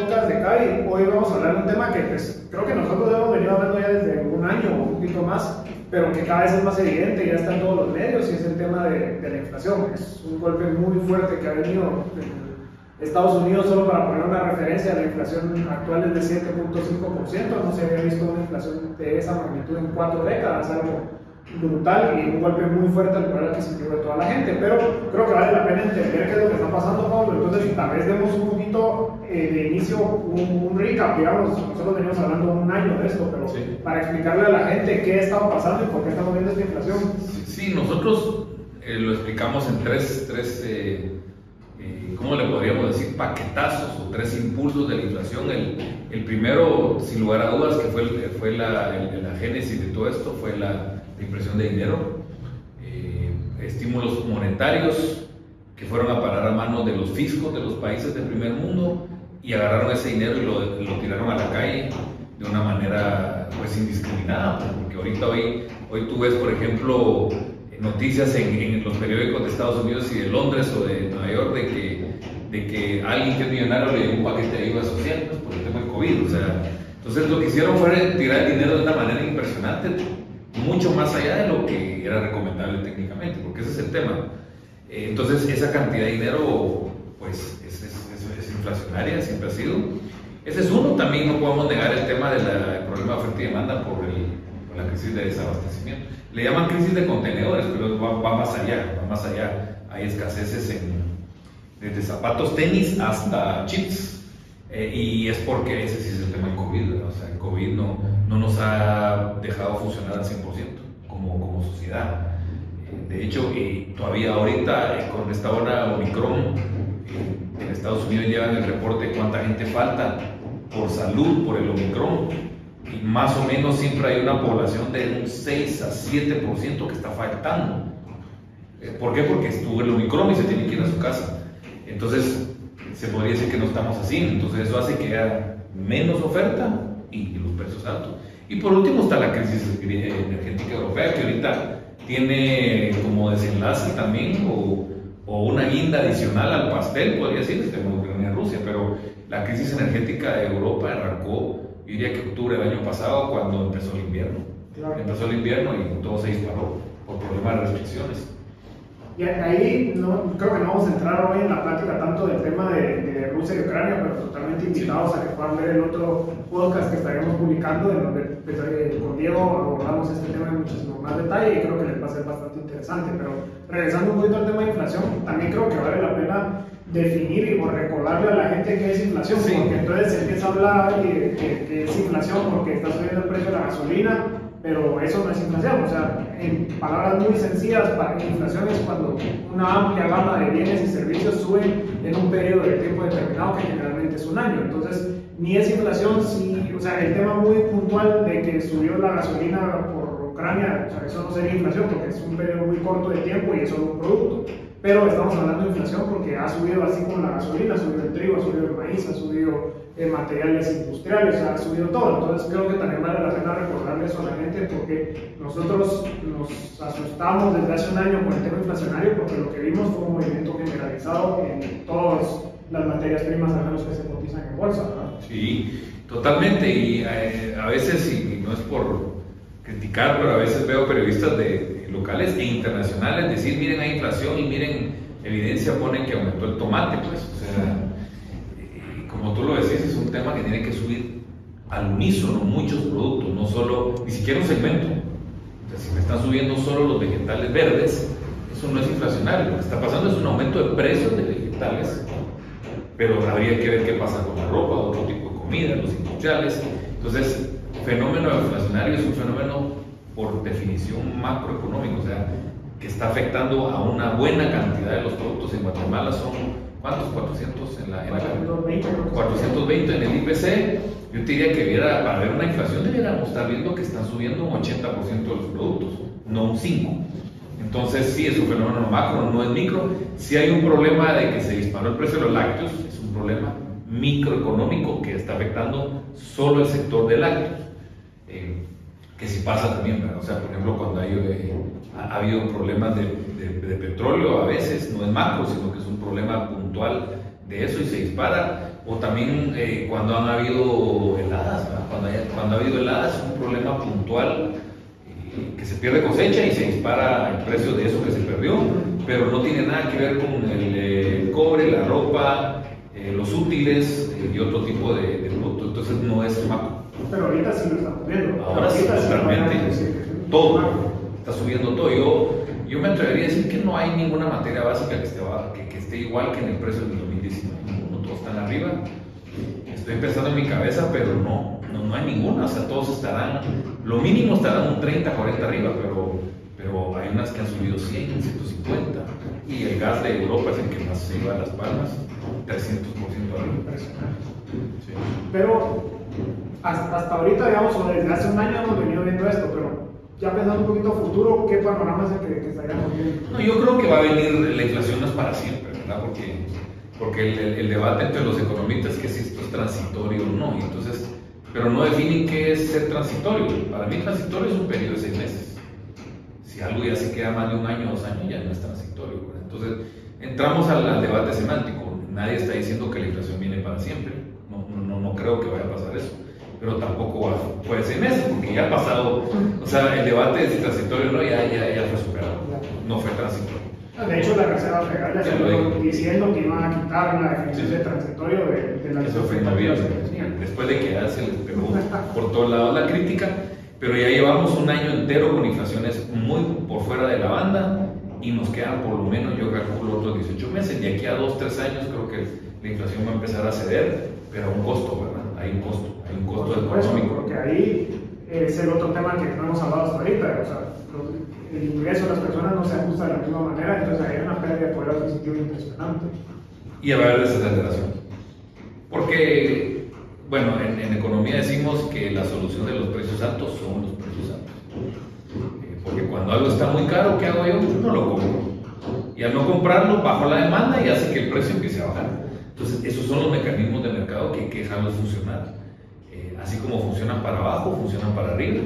podcast de CAI. Hoy vamos a hablar de un tema que pues, creo que nosotros hemos venido hablando ya desde un año o un poquito más, pero que cada vez es más evidente, ya está en todos los medios, y es el tema de, de la inflación. Es un golpe muy fuerte que ha venido en Estados Unidos, solo para poner una referencia, la inflación actual es de 7.5%, no se había visto una inflación de esa magnitud en cuatro décadas, algo brutal y un golpe muy fuerte al poder adquisitivo de toda la gente. Pero creo que vale la pena entender qué es lo que está pasando, Pablo. Entonces, tal vez demos un poquito eh, de inicio, un, un, recap, digamos. Nosotros venimos hablando un año de esto, pero para explicarle a la gente qué estaba pasando y por qué estamos viendo esta inflación. Sí, nosotros eh, lo explicamos en tres, tres eh, eh, ¿cómo le podríamos decir? Paquetazos o tres impulsos de la inflación. El, el primero, sin lugar a dudas, que fue, fue la, el, la génesis de todo esto, fue la impresión de dinero, eh, estímulos monetarios que fueron a parar a manos de los fiscos de los países del primer mundo y agarraron ese dinero y lo, lo tiraron a la calle de una manera pues indiscriminada, porque ahorita hoy, hoy tú ves, por ejemplo, noticias en, en, los periódicos de Estados Unidos y de Londres o de Nueva York de que, de que alguien que es millonario le dio un paquete de ayuda social pues, por el COVID. Entonces lo que hicieron fue tirar el dinero de una manera impresionante mucho más allá de lo que era recomendable técnicamente, porque ese es el tema. Eh, entonces, esa cantidad de dinero, pues, es, es, es, inflacionaria, siempre ha sido. Ese es uno, también no podemos negar el tema del problema de oferta y demanda por, el, por, la crisis de desabastecimiento. Le llaman crisis de contenedores, pero va, va más allá, va más allá. Hay escaseces en, desde zapatos, tenis hasta chips. Eh, y es porque ese sí es el tema del COVID, ¿verdad? o sea, el COVID no, no nos ha dejado funcionar al 100% como, como sociedad. De hecho, eh, todavía ahorita eh, con esta hora Omicron, en Estados Unidos llevan el reporte cuánta gente falta por salud por el Omicron. Y más o menos siempre hay una población de un 6 a 7% que está faltando. ¿Por qué? Porque estuvo el Omicron y se tiene que ir a su casa. Entonces, se podría decir que no estamos así. Entonces, eso hace que haya menos oferta y los precios altos. Y por último está la crisis energética europea, que ahorita tiene como desenlace también o, o una guinda adicional al pastel, podría decirse, como Ucrania Rusia, pero la crisis energética de Europa arrancó, diría que octubre del año pasado, cuando empezó el invierno. Claro. Empezó el invierno y todo se disparó por problemas de restricciones. Y ahí no, creo que no vamos a entrar hoy en la plática tanto del tema de, de Rusia y Ucrania, pero totalmente invitados a que puedan ver el otro podcast que estaremos publicando, en donde pues, con Diego abordamos este tema en muchísimo más detalle y creo que les va a ser bastante interesante. Pero regresando un poquito al tema de inflación, también creo que vale la pena definir o recordarle a la gente qué es inflación, sí. porque entonces se empieza a hablar de que es inflación porque está subiendo el precio de la gasolina pero eso no es inflación, o sea, en palabras muy sencillas, inflación es cuando una amplia gama de bienes y servicios suben en un periodo de tiempo determinado que generalmente es un año. Entonces, ni es inflación, si, o sea, el tema muy puntual de que subió la gasolina por Ucrania, o sea, eso no sería inflación porque es un periodo muy corto de tiempo y es solo un producto. Pero estamos hablando de inflación porque ha subido así como la gasolina, ha subido el trigo, ha subido el maíz, ha subido eh, materiales industriales, ha subido todo. Entonces creo que también vale la pena recordarle eso a la gente porque nosotros nos asustamos desde hace un año con el tema inflacionario porque lo que vimos fue un movimiento generalizado en todas las materias primas, al menos que se cotizan en bolsa. ¿no? Sí, totalmente. Y eh, a veces, y no es por criticar, pero a veces veo periodistas de locales e internacionales, decir, miren, hay inflación y miren, evidencia pone que aumentó el tomate, pues, o sea, como tú lo decís, es un tema que tiene que subir al unísono muchos productos, no solo, ni siquiera un segmento. Si me están subiendo solo los vegetales verdes, eso no es inflacionario, lo que está pasando es un aumento de precios de vegetales, pero habría que ver qué pasa con la ropa, otro tipo de comida, los industriales. Entonces, fenómeno inflacionario es un fenómeno por definición macroeconómico, o sea, que está afectando a una buena cantidad de los productos. En Guatemala son, ¿cuántos? 400 en la, en la 420 en el IPC. Yo te diría que viera, para ver una inflación deberíamos estar viendo que están subiendo un 80% de los productos, no un 5%. Entonces sí, es un fenómeno macro, no es micro. Si hay un problema de que se disparó el precio de los lácteos, es un problema microeconómico que está afectando solo el sector de lácteos. Eh, que si pasa también, ¿verdad? o sea, por ejemplo, cuando eh, ha, habido problemas de, petróleo, a veces no es macro, sino que es un problema puntual de eso y se dispara. O también eh, cuando han habido heladas, cuando, ha habido heladas es un problema puntual eh, que se pierde cosecha y se dispara el precio de eso que se perdió, pero no tiene nada que ver con el, cobre, la ropa, los útiles y otro tipo de, de productos. Entonces no es maco. Pero ahorita sí lo estamos viendo. Ahora sí, totalmente. todo. Está subiendo todo. Yo, yo me atrevería a decir que no hay ninguna materia básica que esté, que, que esté igual que en el precio del 2019. No todos están arriba. Estoy pensando en mi cabeza, pero no, no, no, hay ninguna. O sea, todos estarán, lo mínimo estarán un 30, 40 arriba, pero, pero hay unas que han subido 100, 150. Y el gas de Europa es el que más se lleva a las palmas, 300% arriba. Sí. Pero hasta, hasta ahorita, digamos, o desde hace un año hemos venido viendo esto, pero ya pensando un poquito a futuro, ¿qué panorama es el que, que estaríamos viendo? No, yo creo que va a venir, la inflación no es para siempre, ¿verdad? Porque, porque el, el, debate entre los economistas es que si esto es transitorio o no, y entonces, pero no definen qué es ser transitorio. Para mí transitorio es un periodo de seis meses. Si algo ya se queda más de un año o dos años, ya no es transitorio. ¿verdad? Entonces, entramos al, al, debate semántico. Nadie está diciendo que la inflación viene para siempre. No, no, no creo que vaya a pasar eso pero tampoco puede ser meses, porque ya ha pasado, o sea, el debate de si transitorio no, ya, ya, ya fue superado, no fue transitorio. De hecho, la Reserva Federal ya estuvo diciendo que iban a quitar la definición sí. de transitorio de, de la Eso fue en noviembre, después de que ya se les pegó por todos lados la crítica, pero ya llevamos un año entero con inflaciones muy por fuera de la banda y nos quedan por lo menos, yo calculo, otros 18 meses. De aquí a 2, 3 años creo que la inflación va a empezar a ceder, pero a un costo, ¿verdad? Hay un costo, un costo económico. Porque ahí es el otro tema que no hemos hablado hasta ahorita. O sea, el ingreso de las personas no se ajusta de la misma manera, entonces hay una pérdida de poder adquisitivo impresionante. Y a ver desaceleración. Porque, bueno, en, en, economía decimos que la solución de los precios altos son los precios altos. Eh, porque cuando algo está muy caro, ¿qué hago yo? No lo compro. Y al no comprarlo, bajo la demanda y hace que el precio empiece a bajar. Entonces, esos son los mecanismos de mercado que hay que dejarlos funcionar. Así como funcionan para abajo, funcionan para arriba.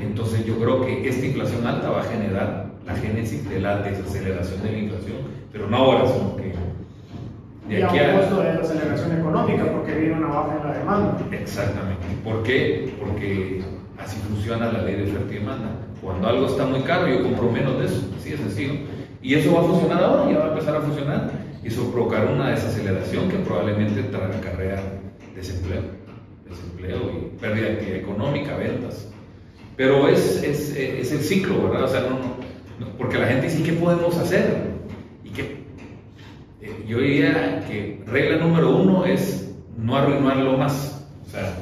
Entonces, yo creo que esta inflación alta va a generar la génesis de la desaceleración de la inflación, pero no ahora, sino que de aquí a. un costo de desaceleración económica, porque viene una baja en la demanda. Exactamente. ¿Por qué? Porque así funciona la ley de oferta y demanda. Cuando algo está muy caro, yo compro menos de eso, así de sencillo. Y eso va a funcionar ahora, ya va a empezar a funcionar. Y eso provocar una desaceleración que probablemente acarrea desempleo, desempleo y pérdida económica, ventas. Pero es, es, es el ciclo, ¿verdad? O sea, no, no, porque la gente dice, ¿qué podemos hacer? Y que eh, yo diría que regla número uno es no arruinarlo más. O sea,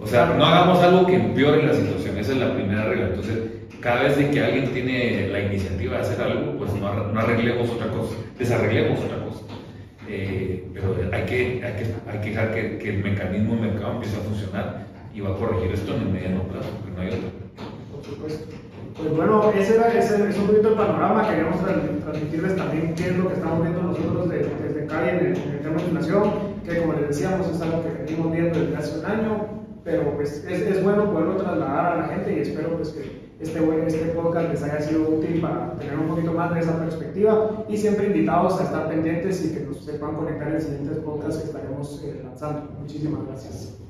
o sea, no hagamos algo que empeore la situación, esa es la primera regla. Entonces, cada vez que alguien tiene la iniciativa de hacer algo, pues no, no arreglemos otra cosa, desarreglemos otra cosa. Eh, pero hay que, hay que, hay que dejar que, el mecanismo de mercado empiece a funcionar y va a corregir esto en el mediano plazo, porque no hay otro. Por supuesto. Pues bueno, ese era ese, es un poquito el panorama. Queríamos transmitirles también qué es lo que estamos viendo nosotros desde, desde el, en el tema de inflación, que como les decíamos es algo que venimos viendo desde hace un año, pero pues es, es bueno poderlo trasladar a la gente y espero pues que este, este podcast les haya sido útil para tener un poquito más de esa perspectiva y siempre invitados a estar pendientes y que nos sepan conectar en siguientes podcasts que estaremos eh, lanzando. Muchísimas gracias.